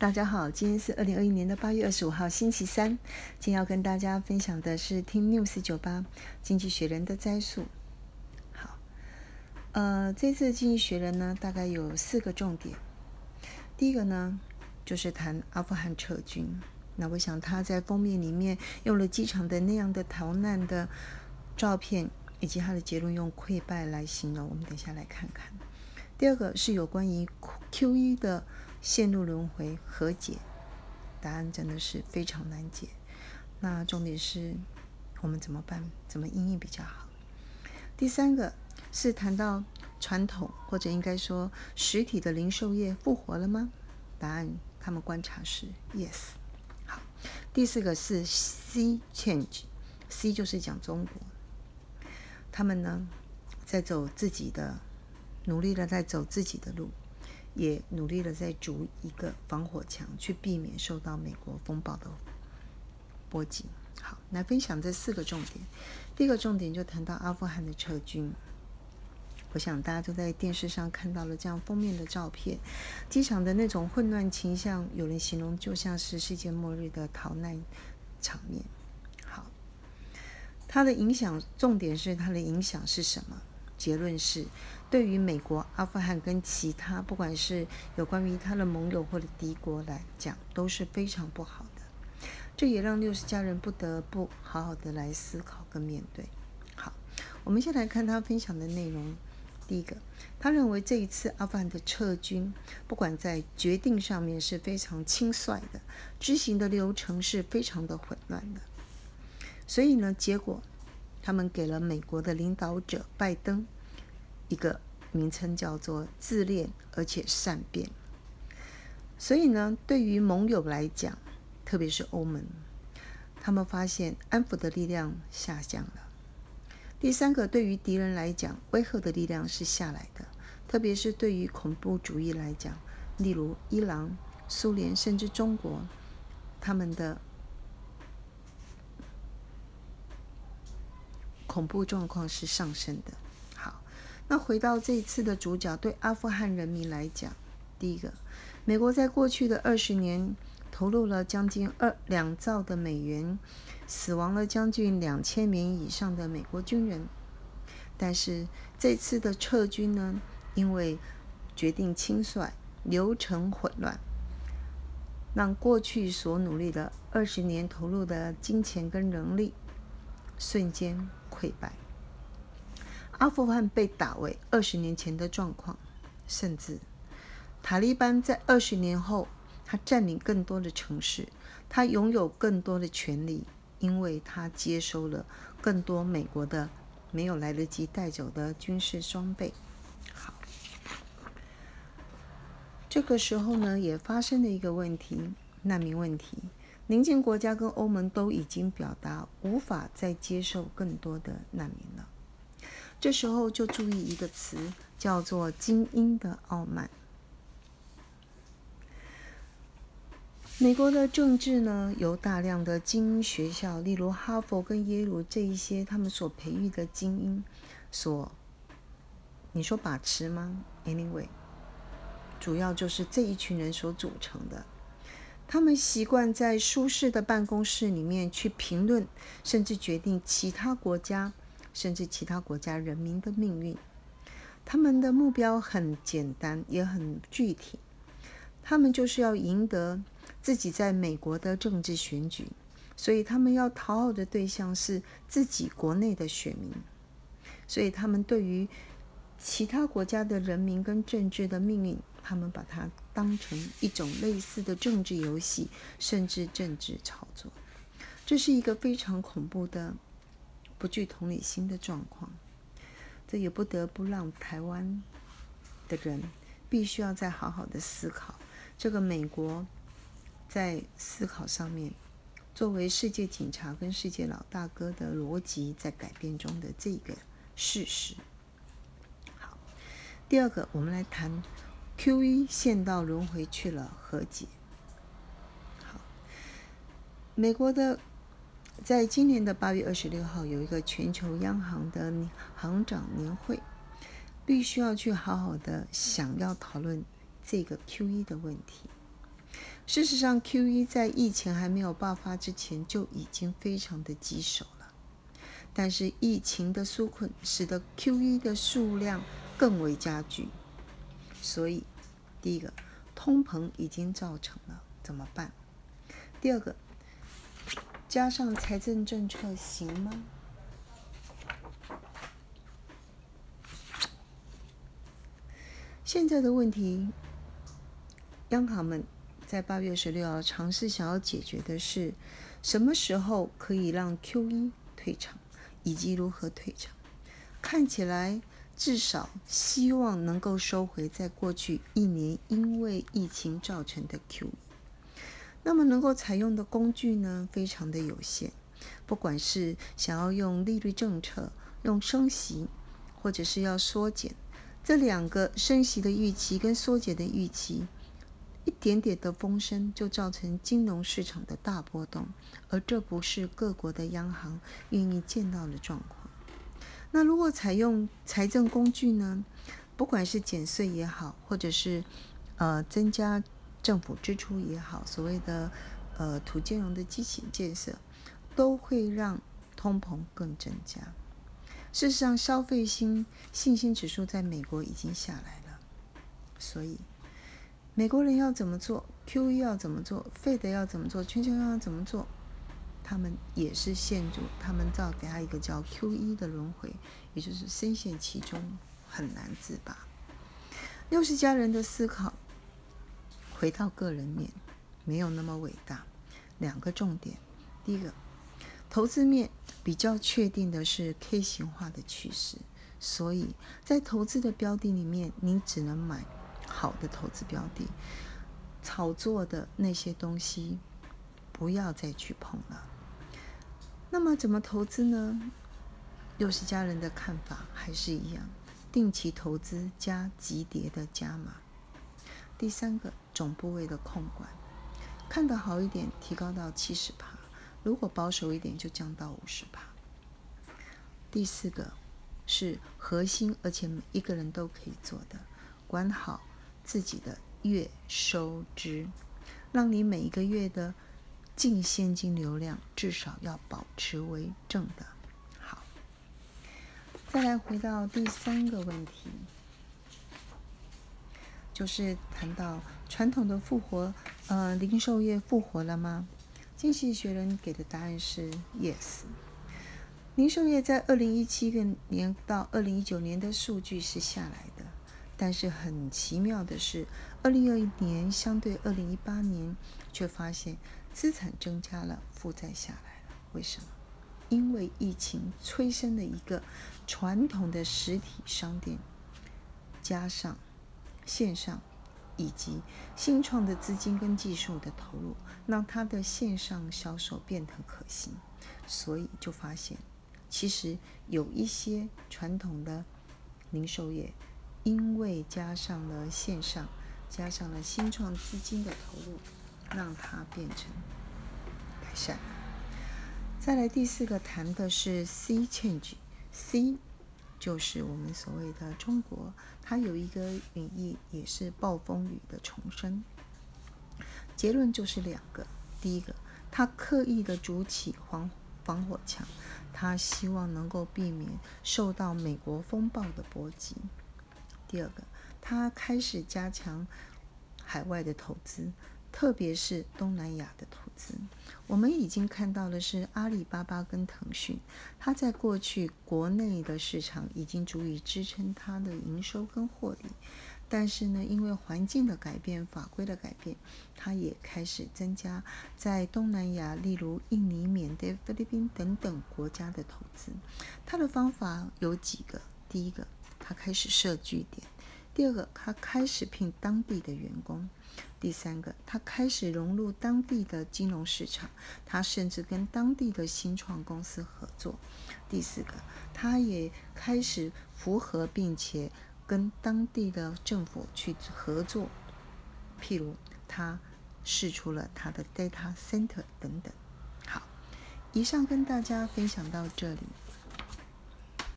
大家好，今天是二零二一年的八月二十五号，星期三。今天要跟大家分享的是听 News 九八经济学人的摘述。好，呃，这次经济学人呢，大概有四个重点。第一个呢，就是谈阿富汗撤军。那我想他在封面里面用了机场的那样的逃难的照片，以及他的结论用溃败来形容。我们等下来看看。第二个是有关于 Q.E. 的。陷入轮回和解，答案真的是非常难解。那重点是我们怎么办？怎么应应比较好？第三个是谈到传统或者应该说实体的零售业复活了吗？答案他们观察是 yes。好，第四个是 C change，C 就是讲中国，他们呢在走自己的，努力的在走自己的路。也努力的在筑一个防火墙，去避免受到美国风暴的波及。好，来分享这四个重点。第一个重点就谈到阿富汗的撤军。我想大家都在电视上看到了这样封面的照片，机场的那种混乱倾向，有人形容就像是世界末日的逃难场面。好，它的影响重点是它的影响是什么？结论是。对于美国、阿富汗跟其他，不管是有关于他的盟友或者敌国来讲，都是非常不好的。这也让六十家人不得不好好的来思考跟面对。好，我们先来看他分享的内容。第一个，他认为这一次阿富汗的撤军，不管在决定上面是非常轻率的，执行的流程是非常的混乱的。所以呢，结果他们给了美国的领导者拜登。一个名称叫做自恋而且善变，所以呢，对于盟友来讲，特别是欧盟，他们发现安抚的力量下降了。第三个，对于敌人来讲，威吓的力量是下来的，特别是对于恐怖主义来讲，例如伊朗、苏联甚至中国，他们的恐怖状况是上升的。那回到这一次的主角，对阿富汗人民来讲，第一个，美国在过去的二十年投入了将近二两兆的美元，死亡了将近两千名以上的美国军人。但是这次的撤军呢，因为决定轻率，流程混乱，让过去所努力的二十年投入的金钱跟人力，瞬间溃败。阿富汗被打为二十年前的状况，甚至塔利班在二十年后，他占领更多的城市，他拥有更多的权利，因为他接收了更多美国的没有来得及带走的军事装备。好，这个时候呢，也发生了一个问题——难民问题。邻近国家跟欧盟都已经表达无法再接受更多的难民了。这时候就注意一个词，叫做“精英的傲慢”。美国的政治呢，由大量的精英学校，例如哈佛跟耶鲁这一些，他们所培育的精英，所你说把持吗？Anyway，主要就是这一群人所组成的。他们习惯在舒适的办公室里面去评论，甚至决定其他国家。甚至其他国家人民的命运，他们的目标很简单，也很具体。他们就是要赢得自己在美国的政治选举，所以他们要讨好的对象是自己国内的选民。所以他们对于其他国家的人民跟政治的命运，他们把它当成一种类似的政治游戏，甚至政治炒作。这是一个非常恐怖的。不具同理心的状况，这也不得不让台湾的人必须要再好好的思考这个美国在思考上面，作为世界警察跟世界老大哥的逻辑在改变中的这个事实。好，第二个，我们来谈 Q 一线道轮回去了和解。好，美国的。在今年的八月二十六号，有一个全球央行的行长年会，必须要去好好的想要讨论这个 Q E 的问题。事实上，QE 在疫情还没有爆发之前就已经非常的棘手了。但是疫情的纾困使得 QE 的数量更为加剧，所以第一个通膨已经造成了，怎么办？第二个，加上财政政策行吗？现在的问题，央行们在八月十六号尝试想要解决的是，什么时候可以让 Q 一退场，以及如何退场。看起来至少希望能够收回在过去一年因为疫情造成的 Q 一。那么能够采用的工具呢，非常的有限。不管是想要用利率政策、用升息，或者是要缩减。这两个升息的预期跟缩减的预期，一点点的风声就造成金融市场的大波动，而这不是各国的央行愿意见到的状况。那如果采用财政工具呢？不管是减税也好，或者是呃增加政府支出也好，所谓的呃土建融的基础建设，都会让通膨更增加。事实上，消费心信心指数在美国已经下来了，所以美国人要怎么做，QE 要怎么做，Fed 要怎么做，全球要怎么做，他们也是陷入他们造给他一个叫 QE 的轮回，也就是深陷其中很难自拔。六十家人的思考回到个人面，没有那么伟大。两个重点，第一个。投资面比较确定的是 K 型化的趋势，所以在投资的标的里面，你只能买好的投资标的，炒作的那些东西不要再去碰了。那么怎么投资呢？又是家人的看法还是一样，定期投资加级跌的加码。第三个总部位的控管，看得好一点，提高到七十趴。如果保守一点，就降到五十帕。第四个是核心，而且每一个人都可以做的，管好自己的月收支，让你每一个月的净现金流量至少要保持为正的。好，再来回到第三个问题，就是谈到传统的复活，呃，零售业复活了吗？经济学人给的答案是 yes。零售业在二零一七年到二零一九年的数据是下来的，但是很奇妙的是，二零二一年相对二零一八年却发现资产增加了，负债下来了。为什么？因为疫情催生了一个传统的实体商店，加上线上。以及新创的资金跟技术的投入，让它的线上销售变得可行，所以就发现，其实有一些传统的零售业，因为加上了线上，加上了新创资金的投入，让它变成改善。再来第四个谈的是 C change，C。就是我们所谓的中国，它有一个语义，也是暴风雨的重生。结论就是两个：第一个，他刻意的筑起防防火墙，他希望能够避免受到美国风暴的波及；第二个，他开始加强海外的投资。特别是东南亚的投资，我们已经看到的是阿里巴巴跟腾讯，它在过去国内的市场已经足以支撑它的营收跟获利，但是呢，因为环境的改变、法规的改变，它也开始增加在东南亚，例如印尼、缅甸、菲律宾等等国家的投资。它的方法有几个：第一个，它开始设据点；第二个，他开始聘当地的员工。第三个，他开始融入当地的金融市场，他甚至跟当地的新创公司合作。第四个，他也开始符合并且跟当地的政府去合作，譬如他试出了他的 data center 等等。好，以上跟大家分享到这里。